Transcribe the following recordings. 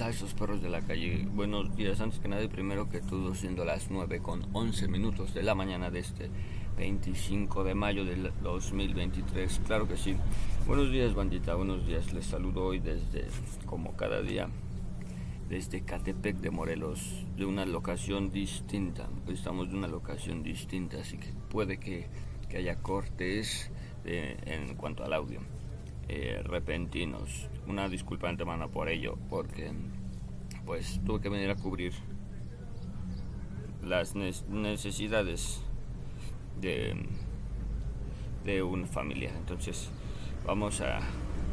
a esos perros de la calle. Buenos días, antes que nada primero que todo, siendo las 9 con 11 minutos de la mañana de este 25 de mayo del 2023. Claro que sí. Buenos días, bandita, buenos días. Les saludo hoy desde, como cada día, desde Catepec de Morelos, de una locación distinta. Estamos de una locación distinta, así que puede que, que haya cortes en cuanto al audio. Eh, repentinos. Una disculpa antemano por ello, porque pues tuve que venir a cubrir las necesidades de, de una familia. Entonces vamos a,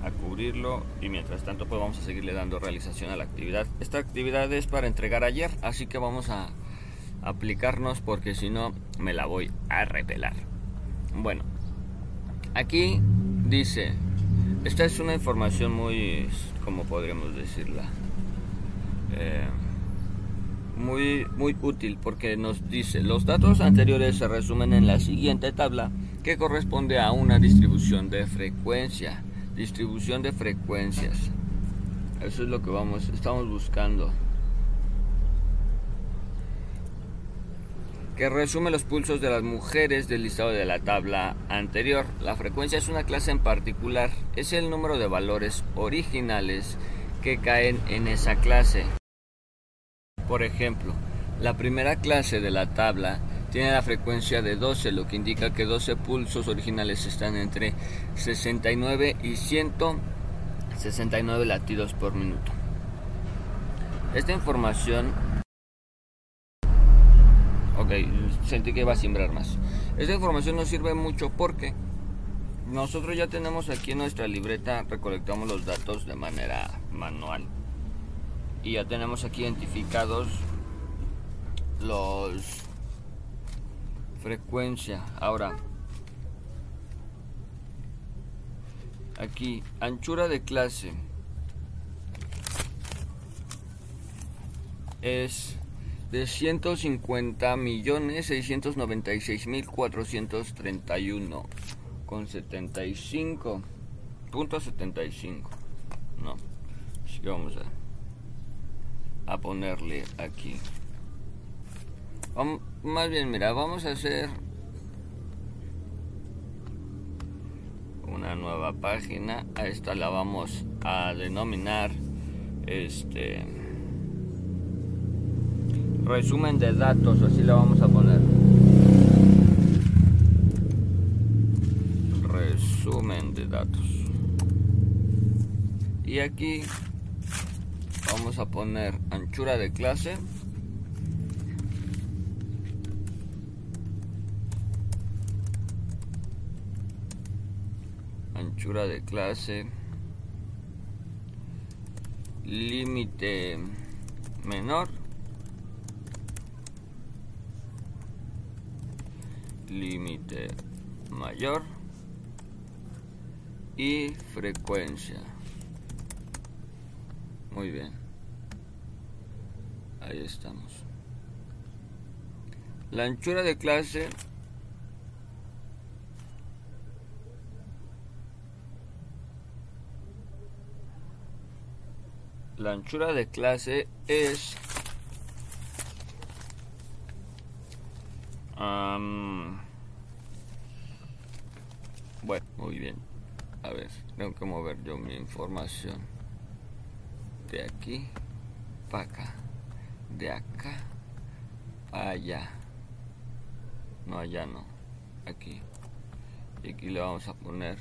a cubrirlo y mientras tanto pues vamos a seguirle dando realización a la actividad. Esta actividad es para entregar ayer, así que vamos a aplicarnos porque si no me la voy a repelar. Bueno, aquí dice esta es una información muy, como podríamos decirla, eh, muy, muy útil porque nos dice, los datos anteriores se resumen en la siguiente tabla que corresponde a una distribución de frecuencia, distribución de frecuencias. Eso es lo que vamos, estamos buscando. Que resume los pulsos de las mujeres del listado de la tabla anterior. La frecuencia es una clase en particular, es el número de valores originales que caen en esa clase. Por ejemplo, la primera clase de la tabla tiene la frecuencia de 12, lo que indica que 12 pulsos originales están entre 69 y 169 latidos por minuto. Esta información Ok, sentí que iba a sembrar más. Esta información nos sirve mucho porque nosotros ya tenemos aquí en nuestra libreta, recolectamos los datos de manera manual. Y ya tenemos aquí identificados los frecuencia. Ahora, aquí, anchura de clase es de 150 millones 696 mil 431 con 75 punto 75 no así que vamos a, a ponerle aquí. Más bien mira vamos a hacer una nueva página. A esta la vamos a denominar este resumen de datos, así le vamos a poner. Resumen de datos. Y aquí vamos a poner anchura de clase. Anchura de clase. Límite menor límite mayor y frecuencia. Muy bien. Ahí estamos. La anchura de clase La anchura de clase es bueno, muy bien. A ver, tengo que mover yo mi información. De aquí para acá. De acá para allá. No, allá no. Aquí. Y aquí le vamos a poner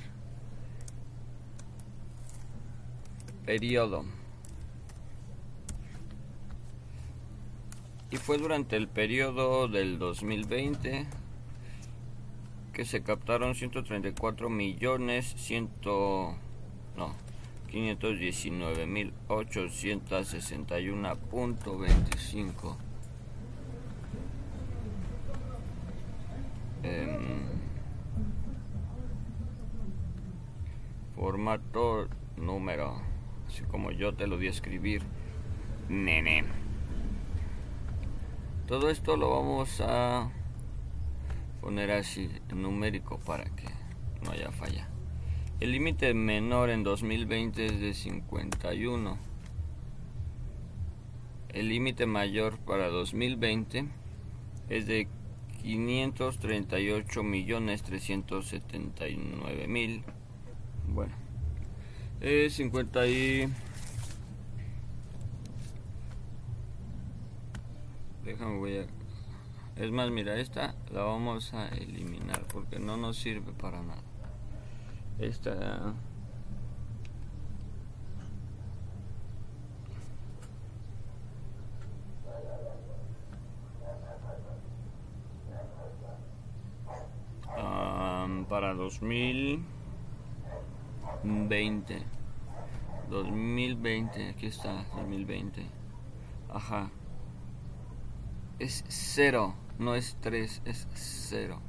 periodo. Y fue durante el periodo del 2020 que se captaron 134 millones 100 no 519 mil 861.25 em, formato número así como yo te lo di a escribir nene todo esto lo vamos a poner así en numérico para que no haya falla. El límite menor en 2020 es de 51. el límite mayor para 2020 es de 538 millones 379 mil bueno es 50 y déjame voy a es más mira esta la vamos a eliminar porque no nos sirve para nada. Esta para 2020 2020 aquí está 2020 ajá es cero no es 3 es cero.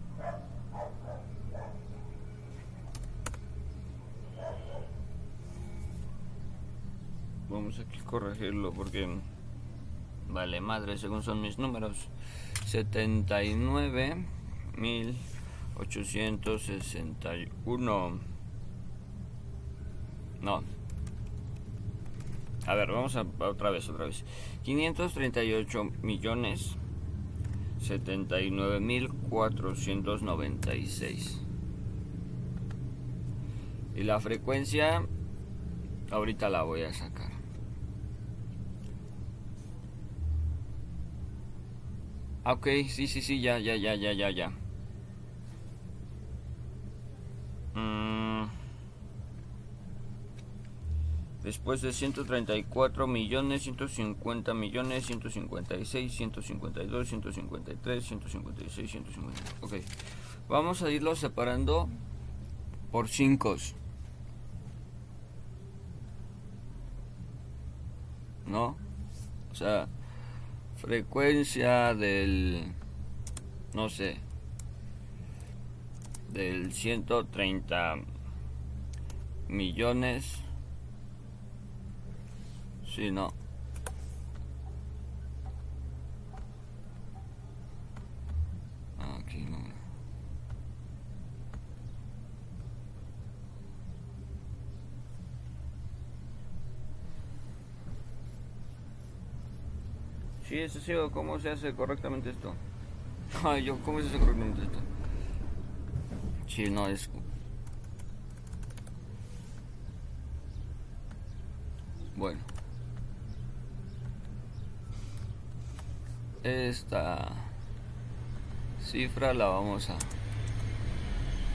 Vamos aquí a corregirlo porque vale madre según son mis números. 79 mil 861 no a ver vamos a otra vez otra vez. 538 millones 79 mil 496 y la frecuencia ahorita la voy a sacar. Ok sí sí sí ya ya ya ya ya ya Después de 134 millones, 150 millones, 156, 152, 153, 156, 150. Ok. Vamos a irlo separando por 5. ¿No? O sea, frecuencia del... No sé. Del 130 millones Sí, no. Aquí no. Sí, eso sí, ¿cómo se hace correctamente esto? Ay, yo, ¿cómo se hace correctamente esto? Sí, no, es Bueno. Esta cifra la vamos a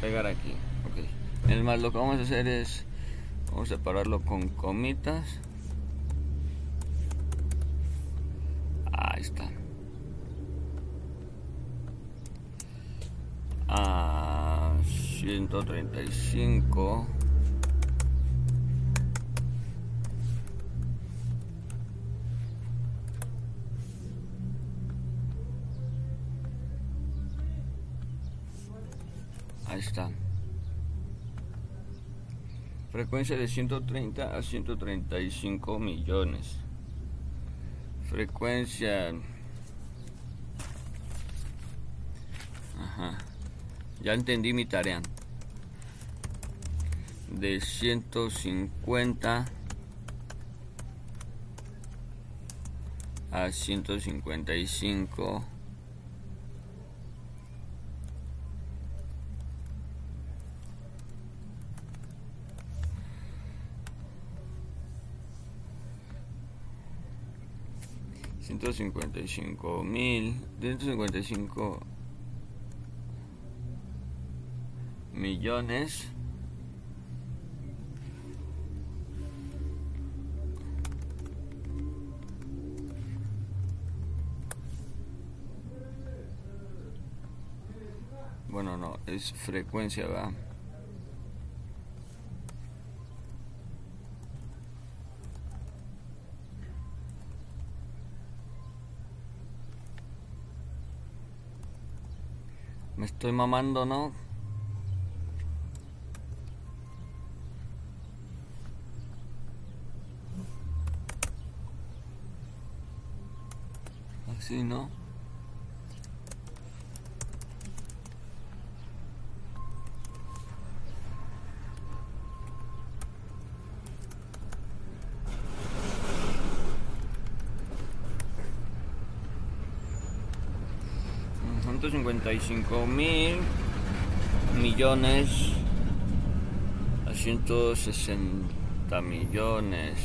pegar aquí ok. Es más lo que vamos a hacer es vamos a separarlo con comitas. Ahí está. A 135 Ahí está. Frecuencia de 130 a 135 millones. Frecuencia... Ajá. Ya entendí mi tarea. De 150 a 155 155 mil 155 millones. Bueno no es frecuencia va estoy mamando, ¿no? Así, ¿no? 155 mil millones a 160 millones.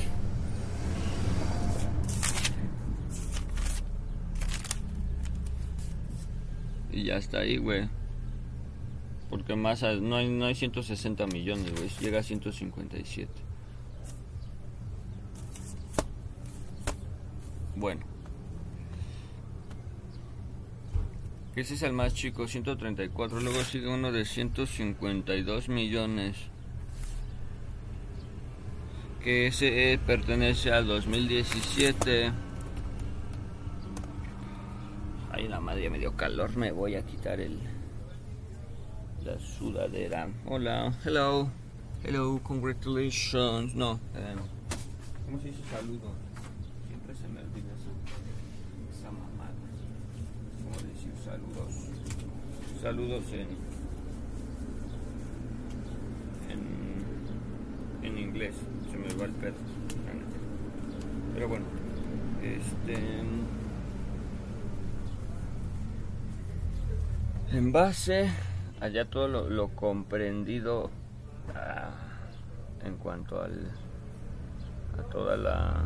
Y ya está ahí, güey. Porque más no hay, no hay 160 millones, güey. Llega a 157. Bueno. Ese es el más chico, 134. Luego sigue uno de 152 millones. Que ese pertenece al 2017. Ay, la madre, me dio calor. Me voy a quitar el la sudadera. Hola, hello, hello, congratulations. No, eh, ¿cómo se dice saludo? Siempre se me olvida esa, esa mamada. ¿Cómo decir saludos? Saludos en, en, inglés. Se me va el pedo. Pero bueno, este. En base allá todo lo, comprendido ah, en cuanto al a toda la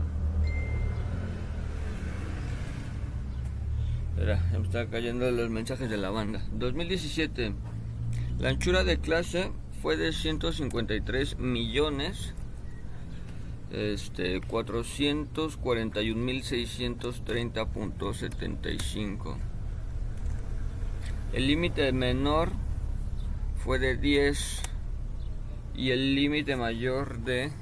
Espera, me está cayendo los mensajes de la banda. 2017. La anchura de clase fue de 153 millones este 441.630.75. El límite menor fue de 10 y el límite mayor de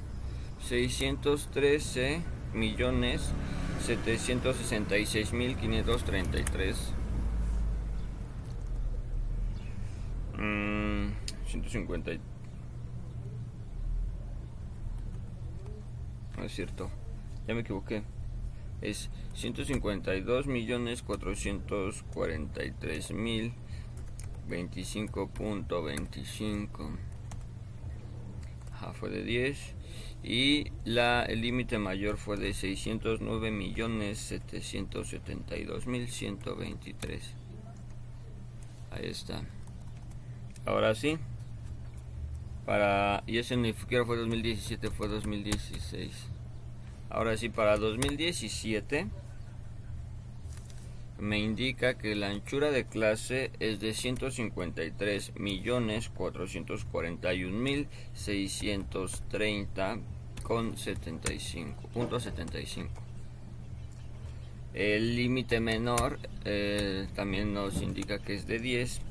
613 millones 766 mil 533 mm, 150 no es cierto ya me equivoqué. Es 152 millones 443 mil 25.25 fue de 10 y la el límite mayor fue de 609 millones 772 mil 123 ahí está. Ahora sí para y ese ni siquiera fue 2017 fue 2016 ahora sí para 2017 me indica que la anchura de clase es de 153 millones 441 mil 630 con 75 punto 75 el límite menor eh, también nos indica que es de 10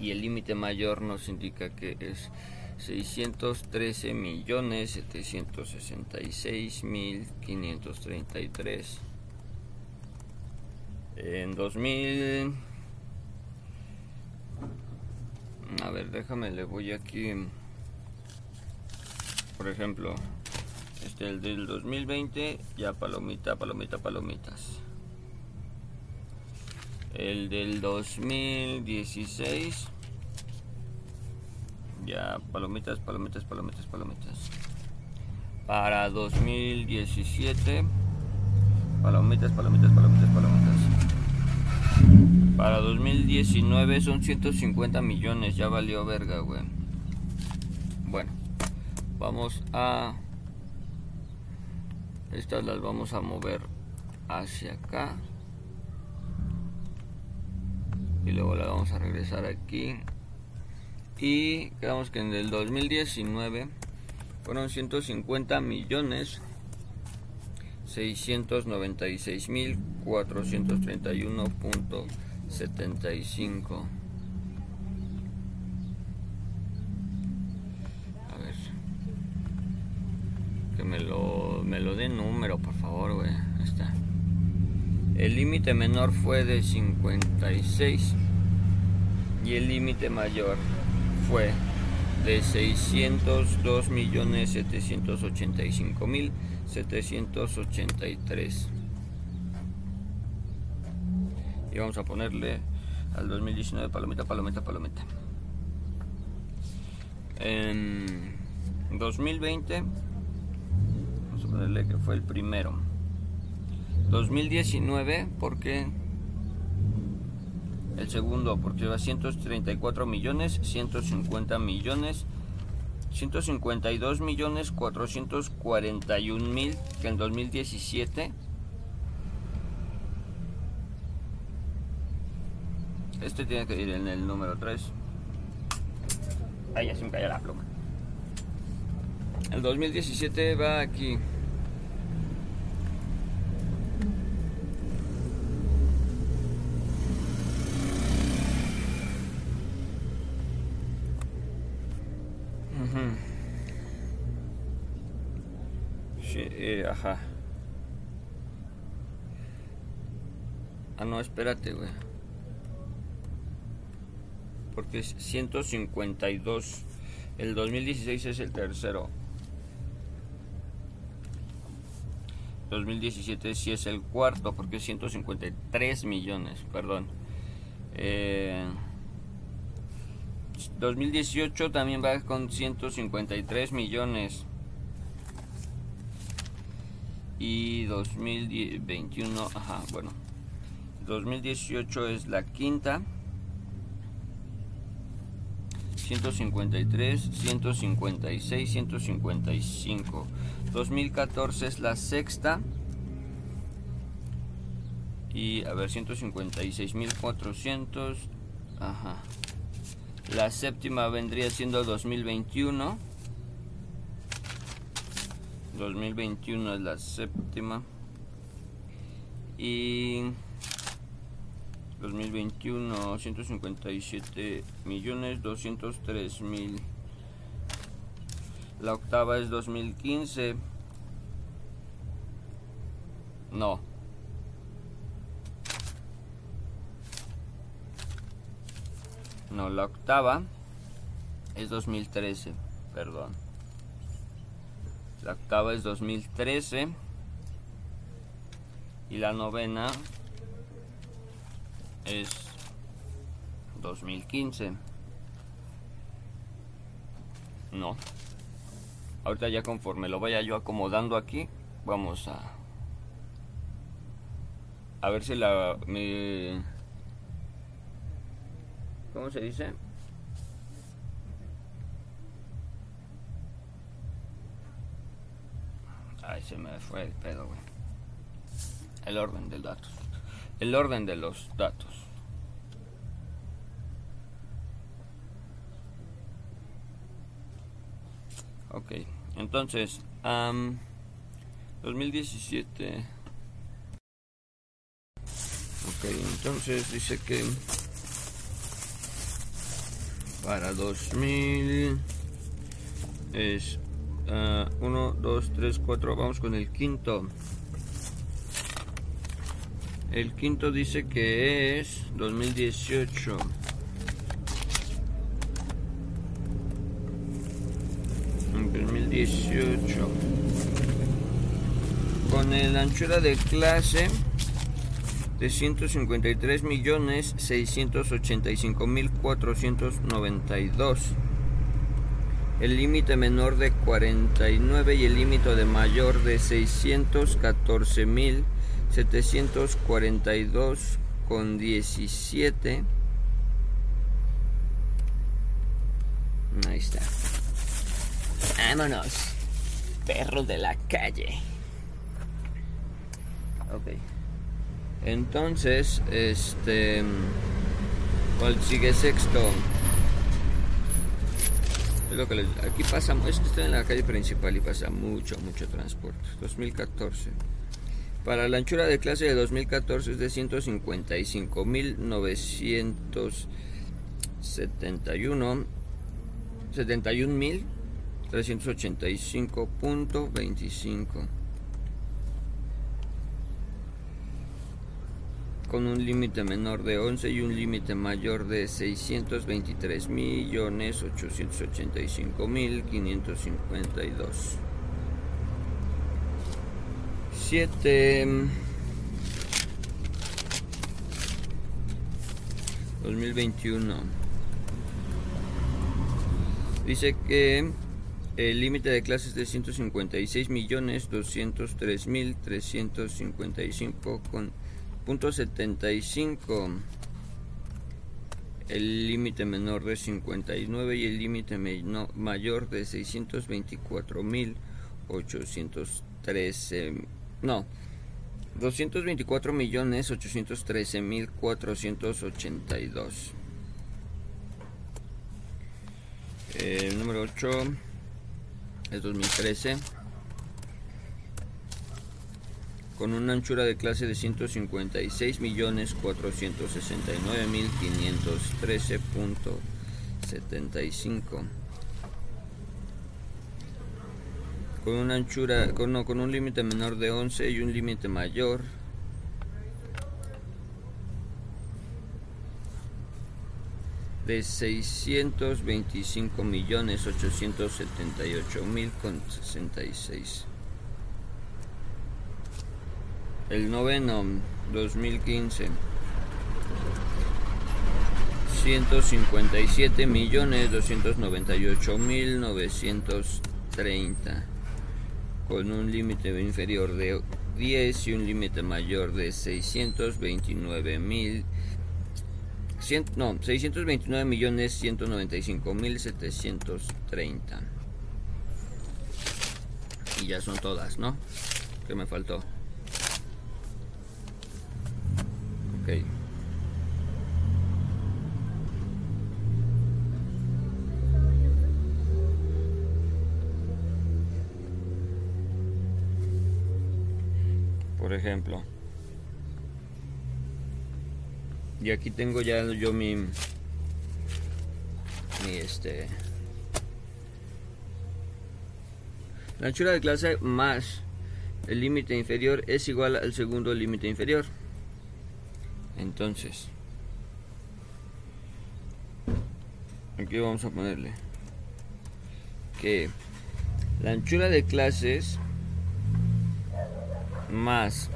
y el límite mayor nos indica que es 613 millones 766 mil 533 en 2000 a ver déjame le voy aquí. Por ejemplo este el del 2020 ya palomita palomita palomitas. El del 2016 ya palomitas palomitas palomitas palomitas. Para 2017 palomitas palomitas palomitas palomitas para 2019 son 150 millones, ya valió verga, güey. Bueno, vamos a... Estas las vamos a mover hacia acá. Y luego las vamos a regresar aquí. Y quedamos que en el 2019 fueron 150 millones 696.431.75. A ver. Que me lo, me lo dé número, por favor. Está. El límite menor fue de 56 y el límite mayor fue de 602.785.783. Y vamos a ponerle al 2019 palomita, palomita, palomita. En 2020, vamos a ponerle que fue el primero. 2019, porque el segundo porque va 134 millones, 150 millones, 152 millones 441 mil que en 2017 este tiene que ir en el número 3 ahí ya se me cayó la pluma. El 2017 va aquí Eh, ajá. Ah, espérate, güey. Porque es 152. El 2016 es el tercero. 2017 sí es el cuarto porque es 153 millones, perdón. 2018 eh, también va con 153 millones y 2021, ajá, bueno, 2018 es la quinta. 153, 156, 155. 2014 es la sexta. Y a ver, 156.400. Ajá. La séptima vendría siendo 2021. 2021 es la séptima y 2021 157 millones 203 mil. La octava es 2015 no. No la octava es 2013 perdón. La octava es 2013. Y la novena es 2015. No. Ahorita ya conforme lo vaya yo acomodando aquí, vamos a a ver si la me ¿Cómo se dice? Ay, se me fue el pedo, güey. El orden de datos. El orden de los datos. Ok, entonces, 2017. Ok, entonces dice que para 2000 es 1, 2, 3, 4. Vamos con el quinto. El quinto dice que es 2018. En 2018. Con el anchura de clase de 153 millones 685 mil 492 el límite menor de 49 y el límite de mayor de 614.742 con 17. Ahí está. Vámonos. Perro de la calle. Ok. Entonces, este... ¿Cuál sigue sexto? lo que aquí pasa, es que estoy en la calle principal y pasa mucho, mucho transporte. 2014. Para la anchura de clase de 2014 es de 155.971 71.385.25 con un límite menor de 11 y un límite mayor de 623.885.552 Dice que el límite de clases de ciento cincuenta y seis millones doscientos tres mil trescientos cincuenta y cinco con punto setenta y cinco, el límite menor de cincuenta y nueve, y el límite mayor de seiscientos veinticuatro mil ochocientos trece no. 224 millones 813 mil 482 el número 8 es 2013 con una anchura de clase de 156 millones 469 mil 513.75 con una anchura con, con un límite menor de 11 y un límite mayor. De 625 millones 878 mil con 66 el noveno 2015 157 millones 298 mil 930 con un límite inferior de 10 y un límite mayor de 629 mil no, 629 millones 195 mil 730 y ya son todas, ¿no? ¿Qué me faltó? Por ejemplo. Y aquí tengo ya yo mi mi este la anchura de clase más el límite inferior es igual al segundo límite inferior. Entonces, aquí vamos a ponerle que la anchura de clases más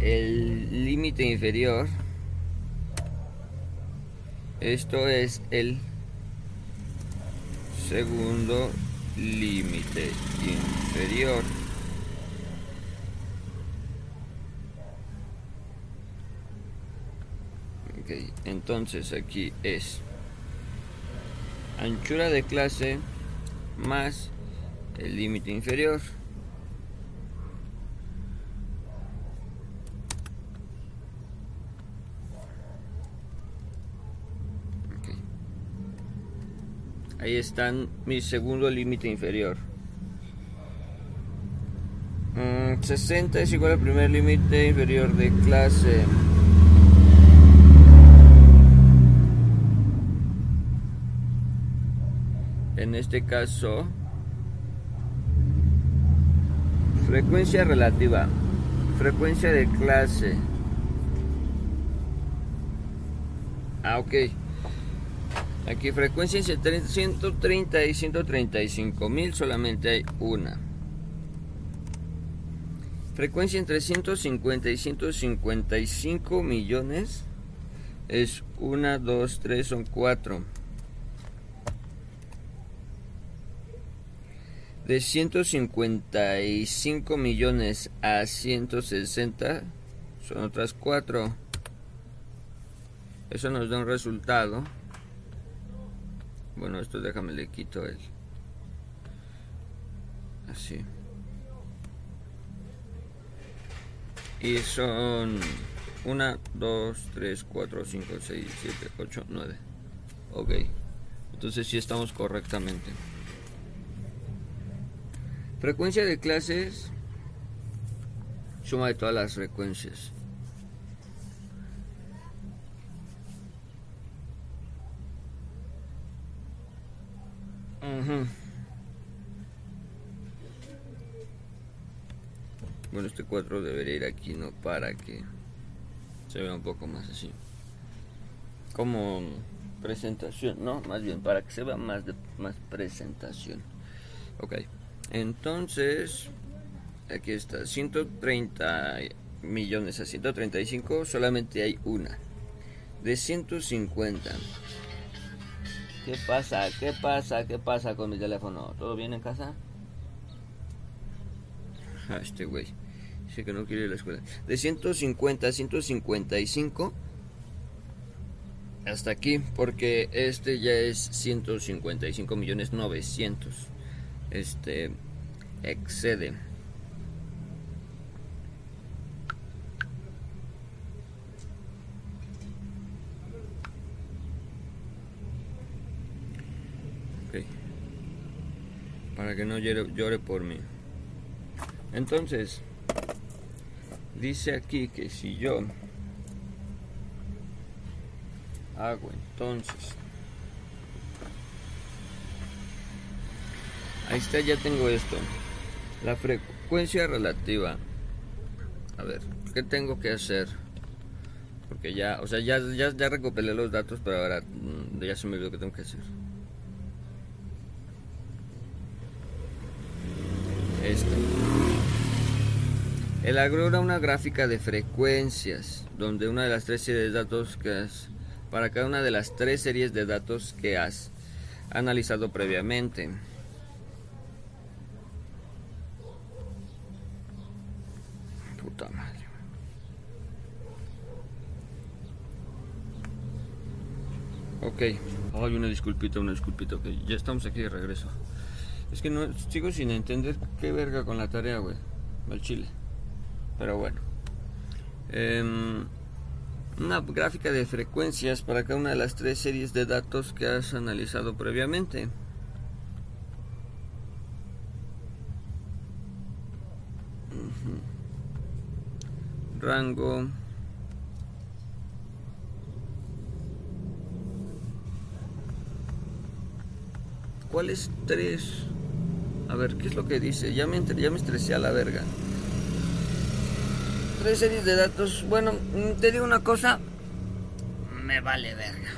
el límite inferior esto es el segundo límite inferior. Entonces aquí es anchura de clase más el límite inferior. Ahí están mi segundo límite inferior. 60 mm, es igual al primer límite inferior de clase. en este caso frecuencia relativa. Frecuencia de clase. Ah ok. Aquí frecuencia en 130 y 135 mil solamente hay una. Frecuencia entre 150 y 155 millones es 1, 2, 3, son 4 De 155 millones a 160 son otras 4. Eso nos da un resultado. Bueno, esto déjame le quito el. Así. Y son 1, 2, 3, 4, 5, 6, 7, 8, 9. Ok. Entonces sí estamos correctamente. Frecuencia de clases, suma de todas las frecuencias. Bueno, este cuadro debería ir aquí, ¿no? Para que se vea un poco más así. Como presentación, ¿no? Más bien, para que se vea más, de, más presentación. Ok. Entonces, aquí está, 130 millones a 135, solamente hay una. De 150. ¿Qué pasa? ¿Qué pasa? ¿Qué pasa con mi teléfono? ¿Todo bien en casa? Ah, este güey. Dice que no quiere ir la escuela. De 150 a 155 hasta aquí, porque este ya es 155 millones 900. Este excede. Para que no llore por mí. Entonces, dice aquí que si yo hago entonces ahí está ya tengo esto. La frecuencia relativa. A ver qué tengo que hacer porque ya o sea ya ya, ya recopilé los datos pero ahora mm, ya se me olvidó que tengo que hacer. Esto. El agrega una gráfica de frecuencias donde una de las tres series de datos que es para cada una de las tres series de datos que has analizado previamente. Puta madre. Ok. Ay, una disculpita, una disculpita. Ok, ya estamos aquí de regreso. Es que no sigo sin entender qué verga con la tarea, güey. Al chile. Pero bueno. Eh, una gráfica de frecuencias para cada una de las tres series de datos que has analizado previamente. Rango. ¿Cuáles tres? A ver, ¿qué es lo que dice? Ya me, ya me estresé a la verga tres series de datos. Bueno, mm, te digo una cosa. Me vale verga.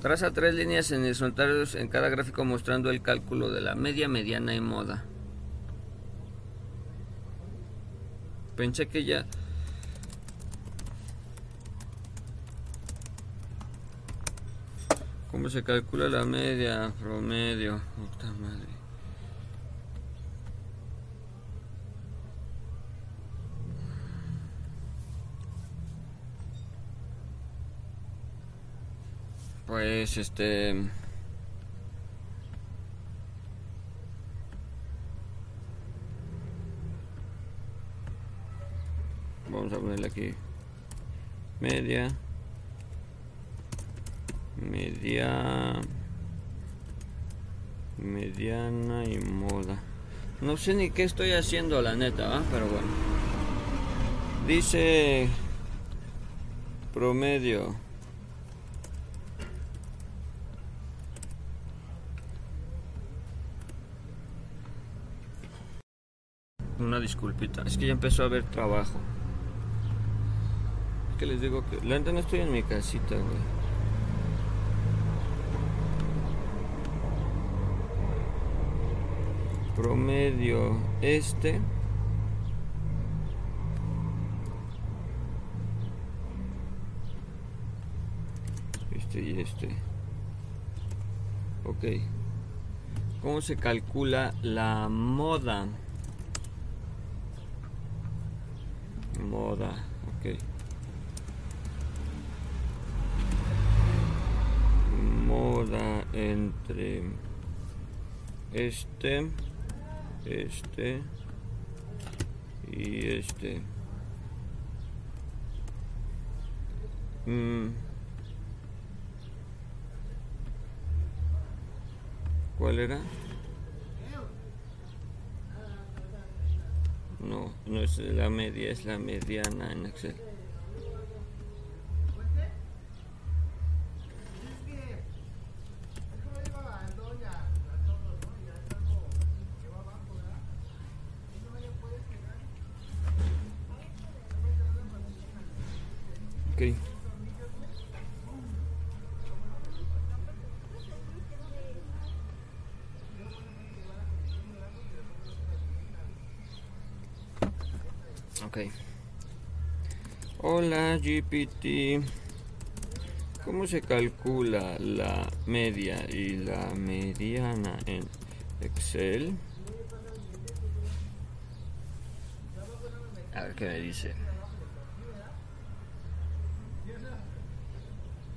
Traza tres líneas en horizontales en cada gráfico mostrando el cálculo de la media, mediana y moda. Pensé que ya... ¿Cómo se calcula la media, promedio? Puta madre. Pues este... Vamos a ponerle aquí media media mediana y moda. No sé ni qué estoy haciendo la neta pero bueno. Dice promedio Disculpita, es que ya empezó a haber trabajo. Que les digo que la no estoy en mi casita, güey. Promedio este. Este y este. Ok. ¿Cómo se calcula la moda? Moda ok moda entre este este y este mm. ¿cuál era? No, no es la media, es la mediana en Excel. Okay. GPT. ¿Cómo se calcula la media y la mediana en Excel? A ver qué me dice.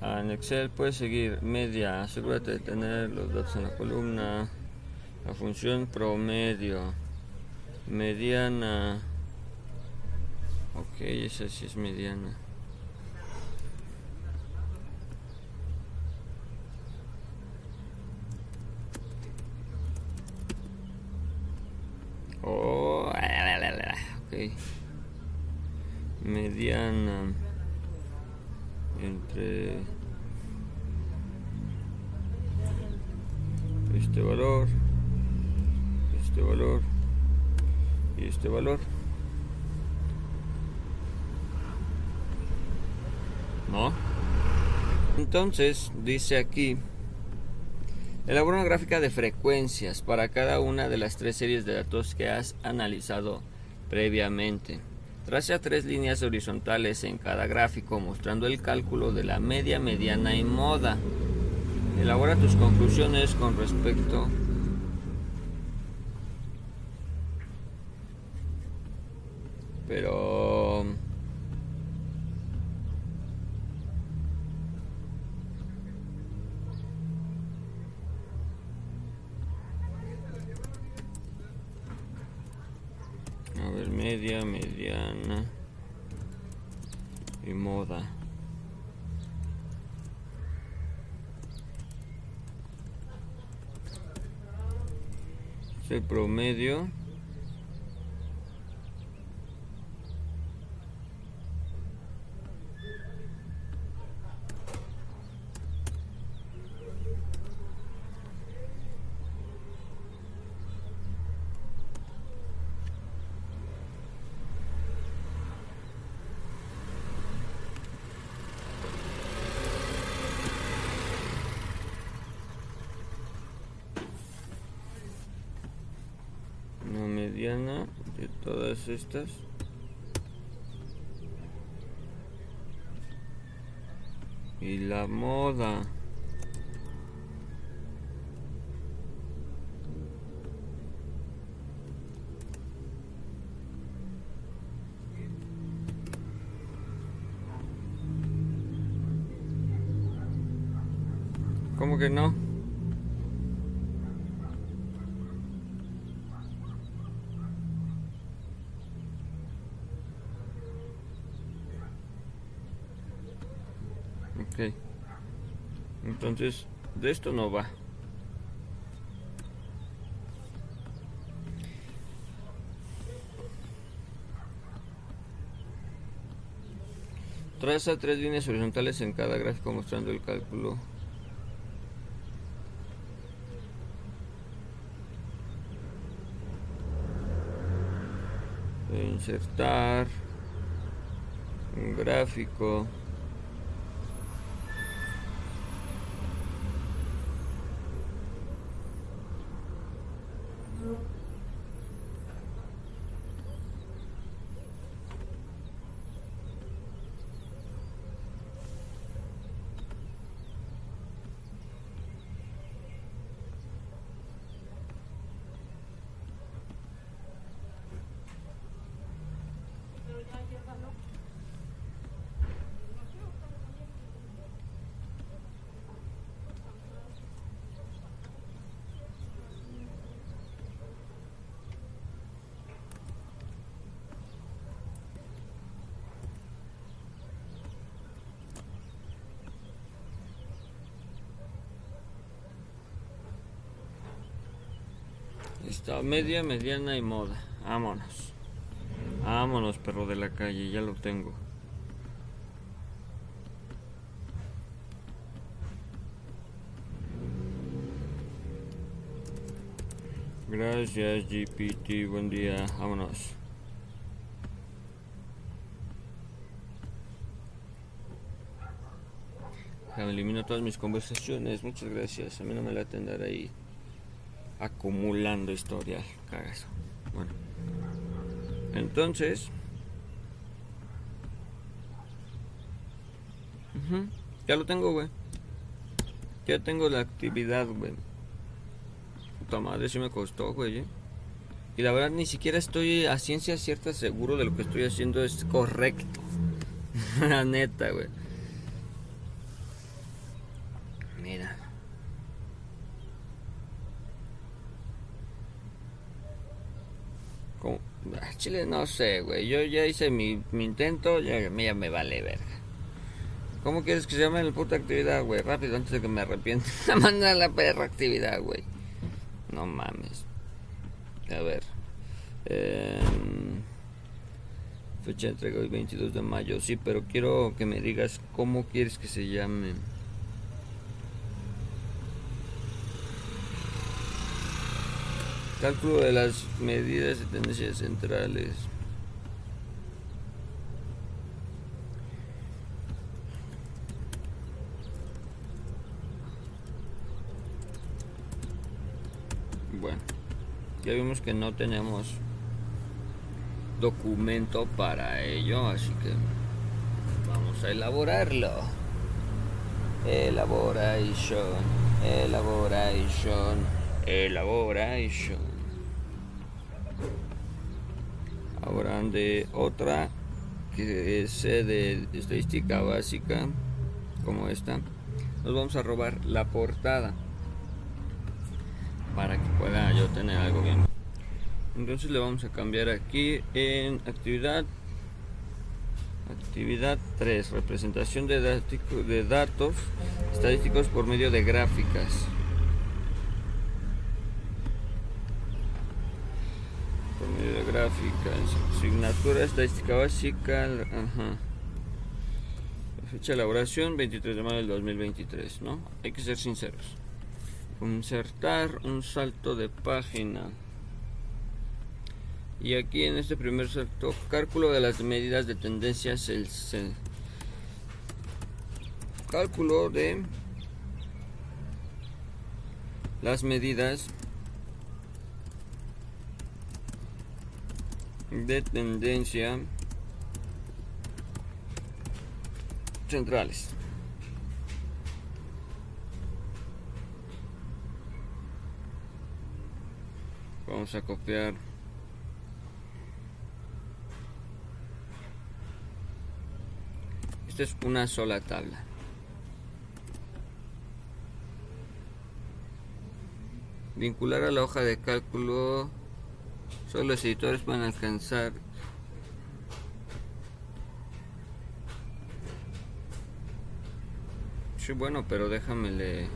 Ah, en Excel puedes seguir media, asegúrate de tener los datos en la columna, la función promedio, mediana, ok, esa sí es mediana. Oh, ok. Mediana entre este valor, este valor y este valor. ¿No? Entonces, dice aquí, elabora una gráfica de frecuencias para cada una de las tres series de datos que has analizado previamente. Traza tres líneas horizontales en cada gráfico mostrando el cálculo de la media, mediana y moda. Elabora tus conclusiones con respecto pero y moda. El promedio una mediana de todas estas y la moda ¿Cómo que no? Ok. De esto no va. Traza tres líneas horizontales en cada gráfico mostrando el cálculo. Insertar un gráfico. Media, mediana y moda. Vámonos. Vámonos, perro de la calle, ya lo tengo. Gracias GPT, buen día, vámonos. Ya me elimino todas mis conversaciones, muchas gracias. A mí no me la atender ahí acumulando historial. Cagazo. Bueno. Entonces. Ya lo tengo, güey. Ya tengo la actividad, güey. Puta madre, sí me costó, güey. ¿eh? Y la verdad ni siquiera estoy a ciencia cierta seguro de lo que estoy haciendo es correcto. la neta, güey. Mira. Como, ah, Chile, no sé, güey. Yo ya hice mi, intento, ya, me vale verga. ¿Cómo quieres que se llame la puta actividad, güey? Rápido, antes de que me arrepienta. Manda la perra actividad, güey. No mames. A ver. Eh, fecha de entrega hoy 22 de mayo. Sí, pero quiero que me digas cómo quieres que se llame. Cálculo de las medidas de tendencias centrales. Bueno, ya vimos que no tenemos documento para ello, así que vamos a elaborarlo. Elaboration, elaboration, elaboration. Ahora de otra que es de estadística básica como esta. Nos vamos a robar la portada para que pueda yo tener algo bien. Entonces le vamos a cambiar aquí en actividad actividad 3, representación de datos estadísticos por medio de gráficas. Asignatura estadística básica, fecha de elaboración 23 de mayo del 2023, ¿no? Hay que ser sinceros. Insertar un salto de página. Y aquí en este primer salto, cálculo de las medidas de tendencias, el cálculo de las medidas de tendencia centrales. Vamos a copiar Esta es una sola tabla. Vincular a la hoja de cálculo Solo los editores pueden alcanzar Sí, bueno, pero déjame le...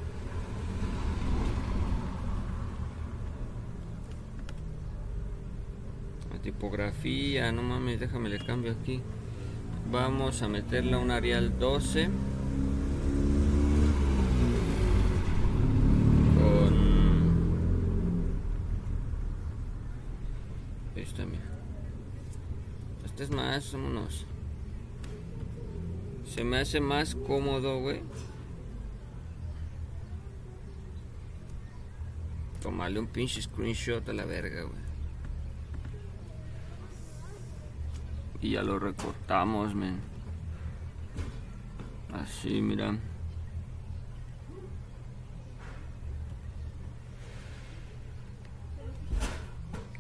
La tipografía, no mames, déjame le cambio aquí. Vamos a meterle un Arial 12. Más. Se me hace más cómodo, güey. Tomarle un pinche screenshot a la verga, güey. Y ya lo recortamos, men. Así, mira.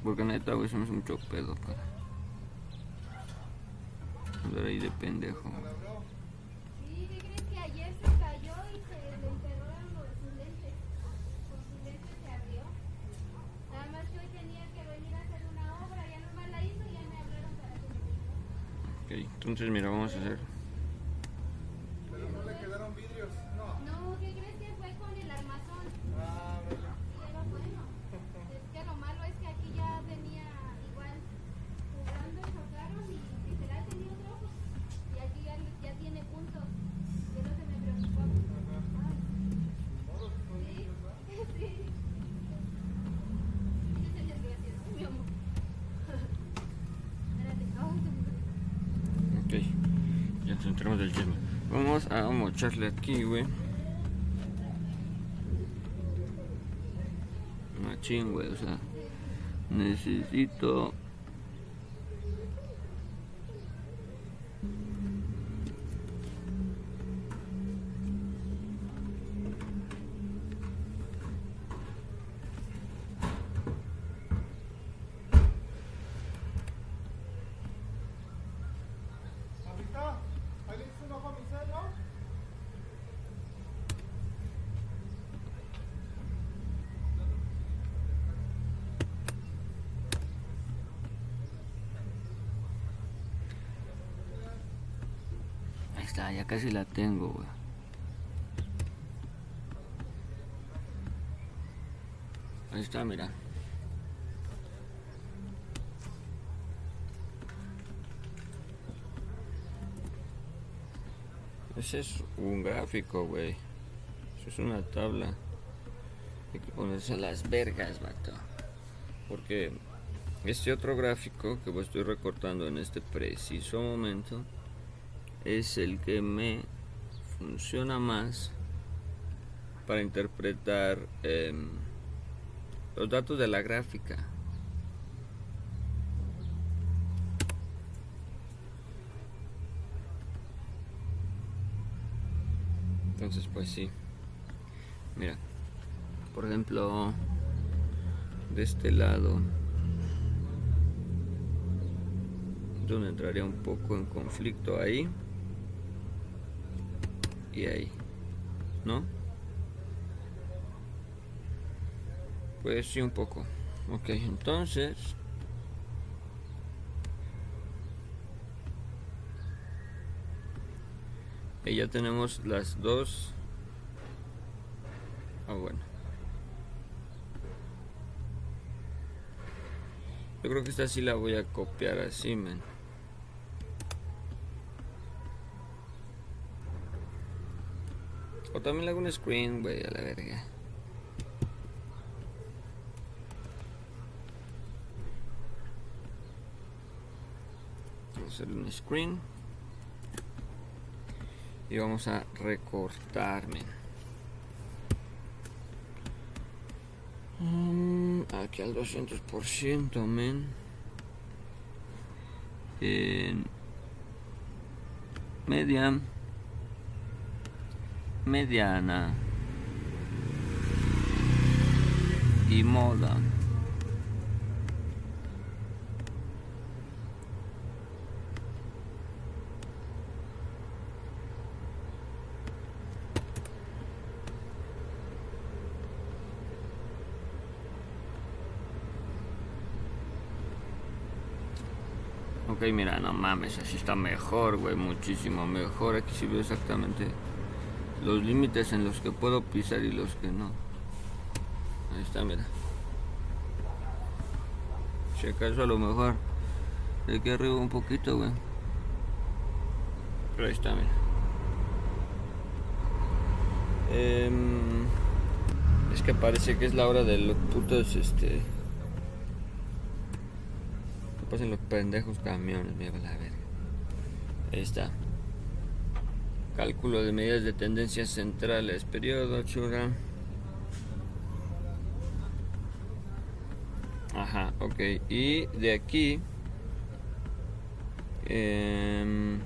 Porque neta, güey, somos mucho pedo, cara. Andar ahí de pendejo. Sí, ¿qué crees que ayer se cayó y se le enterraron los sus lentes? Con sus lentes se abrió. Nada más que hoy tenía que venir a hacer una obra, ya nomás la hizo y ya me hablaron para que me Ok, entonces mira, vamos a hacer. Pero no le quedaron vidrios. No. No, ¿qué crees que fue con el armazón? Ah, bueno. Pero bueno, es que lo malo es que aquí ya venía igual jugando, chocaron y literal tenía otro ojo. Y aquí ya, ya tiene puntos. Y es lo que me preocupaba. Ay, Modos que son sí, vidrios, ¿verdad? sí. Ese es el desgraciado, mi amor. Espérate, ay, Ok, ya nos entramos del chisme. Mocharle aquí, güey. Machín, güey, o sea. Necesito. está, ya casi la tengo, güey. Ahí está, mira. Ese es un gráfico, güey. Eso es una tabla. Hay que ponerse a las vergas, vato. Porque este otro gráfico que estoy recortando en este preciso momento es el que me funciona más para interpretar em, los datos de la gráfica. Entonces, pues sí. Mira, por ejemplo, de este lado, donde entraría un poco en conflicto ahí y ahí, ¿no? Pues sí, un poco. Ok, entonces y ya tenemos las dos ah bueno yo creo que esta sí la voy a copiar así men también le hago un screen güey a la verga. Vamos a hacer un screen. Y vamos a recortarme. Mm, aquí al 200% men en media mediana y moda Ok, mira, no mames, así está mejor, güey, muchísimo mejor. Aquí sí veo exactamente los límites en los que puedo pisar y los que no. Ahí está, mira. Si acaso a lo mejor de aquí arriba un poquito, güey. Pero ahí está, mira. Em, es que parece que es la hora de los putos, este pasen los pendejos camiones, mira la verga. Ahí está. Cálculo de medidas de tendencias centrales, periodo, chura. Ajá, ok. Y de aquí. Eh,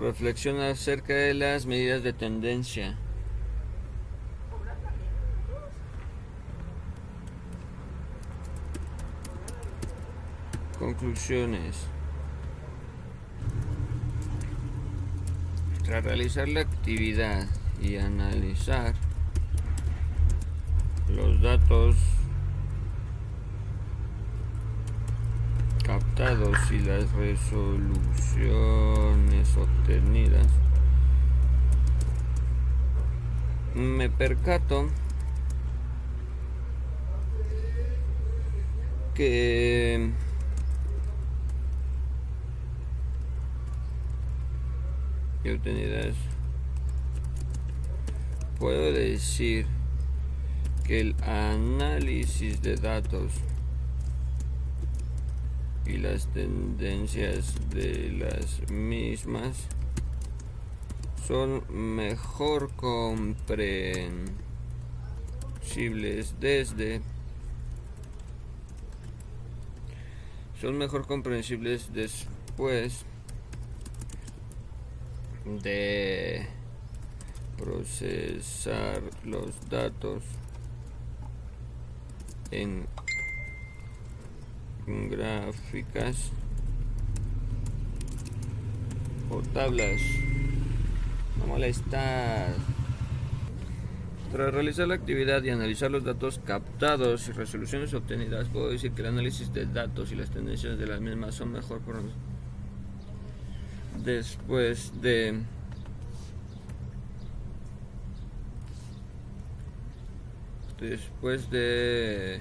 reflexiona acerca de las medidas de tendencia. Conclusiones. Tras realizar la actividad y analizar los datos captados y las resoluciones obtenidas, me percato que obtenidas, puedo decir que el análisis de datos y las tendencias de las mismas son mejor comprensibles desde son mejor comprensibles después de procesar los datos en gráficas o tablas. No molestar. Tras realizar la actividad y analizar los datos captados y resoluciones obtenidas, puedo decir que el análisis de datos y las tendencias de las mismas son mejor por después de después de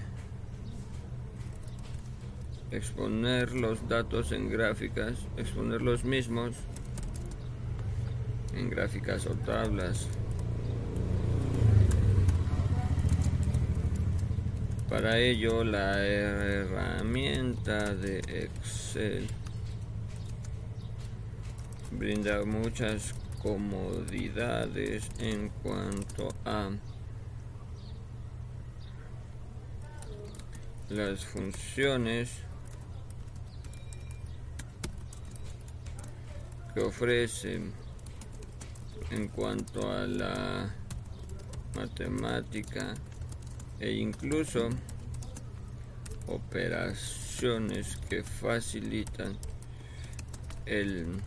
exponer los datos en gráficas, exponer los mismos en gráficas o tablas. Para ello la herramienta de Excel brinda muchas comodidades en cuanto a las funciones que ofrece en cuanto a la matemática e incluso operaciones que facilitan el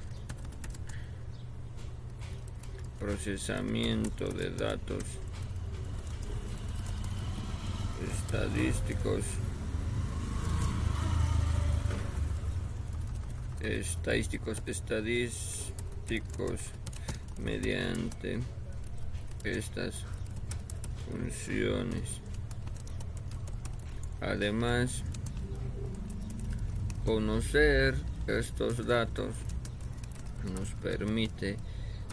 procesamiento de datos estadísticos. Estadísticos estadísticos mediante estas funciones. Además conocer estos datos nos permite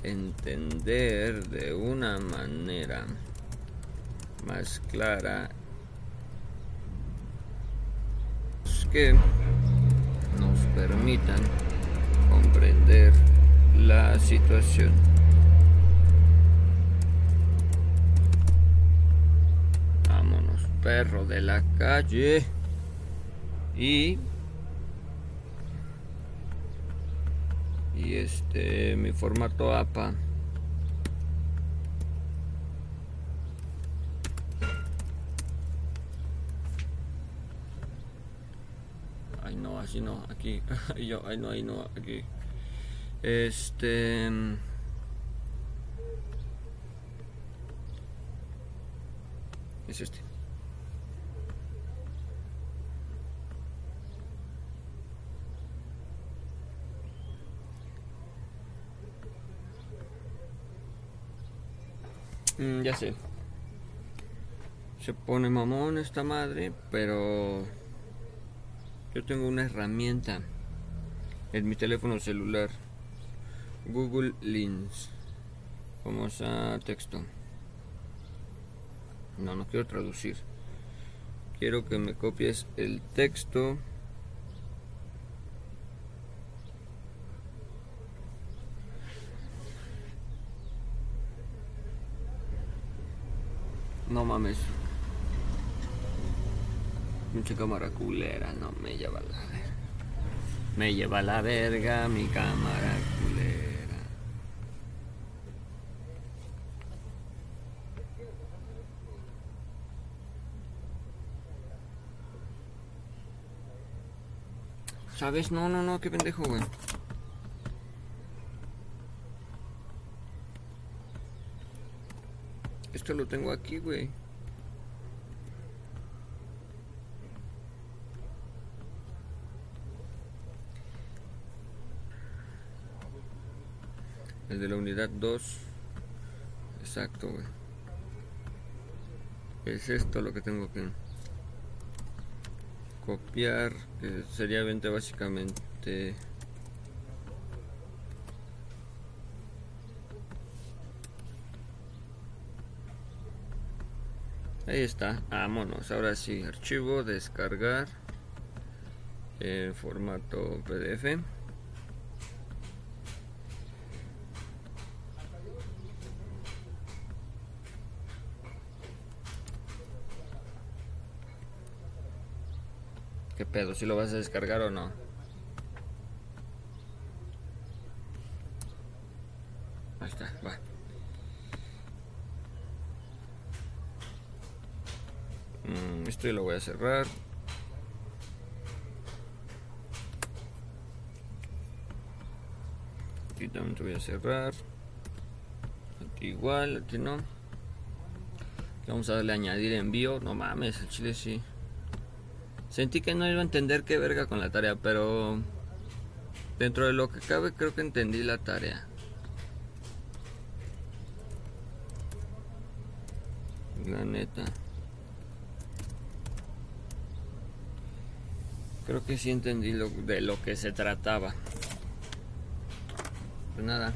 entender de una manera más clara que nos permitan comprender la situación. Vámonos, perro de la calle. Y y este mi formato APA ay no así no aquí yo ay no ay no aquí. Este es este Mm, ya sé. Se pone mamón esta madre, pero yo tengo una herramienta en mi teléfono celular. Google Lens. Vamos a texto. No, no quiero traducir. Quiero que me copies el texto. No mames. Mucha cámara culera, no me lleva la verga. Me lleva la verga mi cámara culera. ¿Sabes? No, no, no, qué pendejo, güey. Esto lo tengo aquí, güey. El de la unidad 2. Exacto, güey. Es esto lo que tengo que copiar. Que sería básicamente Ahí está, vámonos. Ahora sí, archivo, descargar en formato PDF. ¿Qué pedo? ¿Si lo vas a descargar o no? Ahí está, va. esto y lo voy a cerrar. Aquí también te voy a cerrar. Aquí igual aquí no. Vamos a darle a añadir envío. No mames el chile sí. Sentí que no iba a entender qué verga con la tarea pero Dentro de lo que cabe creo que entendí la tarea. La neta. Creo que sí entendí de lo que se trataba. Pues nada.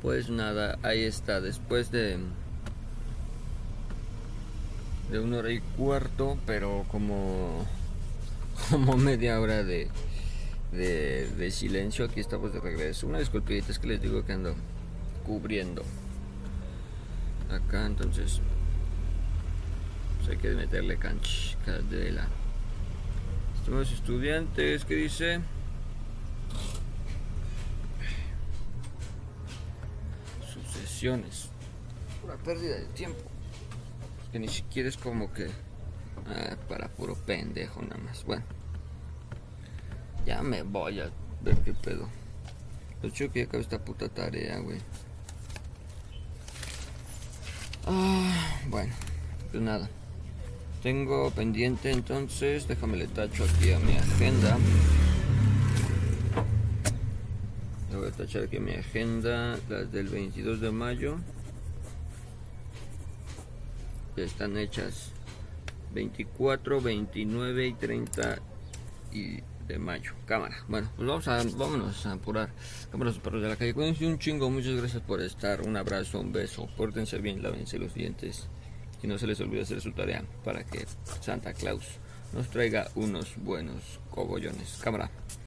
Pues nada, ahí está. Después de de una hora y cuarto, pero como como media hora de, de, silencio, aquí estamos de regreso. Una disculpita, es que les digo que ando cubriendo acá, entonces pues hay que meterle canch, cadela. Estimados estudiantes, ¿qué dice? Sucesiones. Pura pérdida de tiempo. Que ni siquiera es como que ah, para puro pendejo nada más. Bueno. Ya me voy a ver qué pedo. Lo chido que ya acabó esta puta tarea, güey. Ah, bueno, pues nada. Tengo pendiente entonces, déjame le tacho aquí a mi agenda. Le voy a tachar aquí a mi agenda, las del 22 de mayo. Ya están hechas. 24, 29 y 30 y de mayo. Cámara. Bueno, pues vamos a, vámonos a apurar. Cámaras perros de la calle. Cuídense un chingo. Muchas gracias por estar. Un abrazo, un beso. Pórtense bien, lávense los dientes. Y no se les olvide hacer su tarea para que Santa Claus nos traiga unos buenos cogollones. Cámara.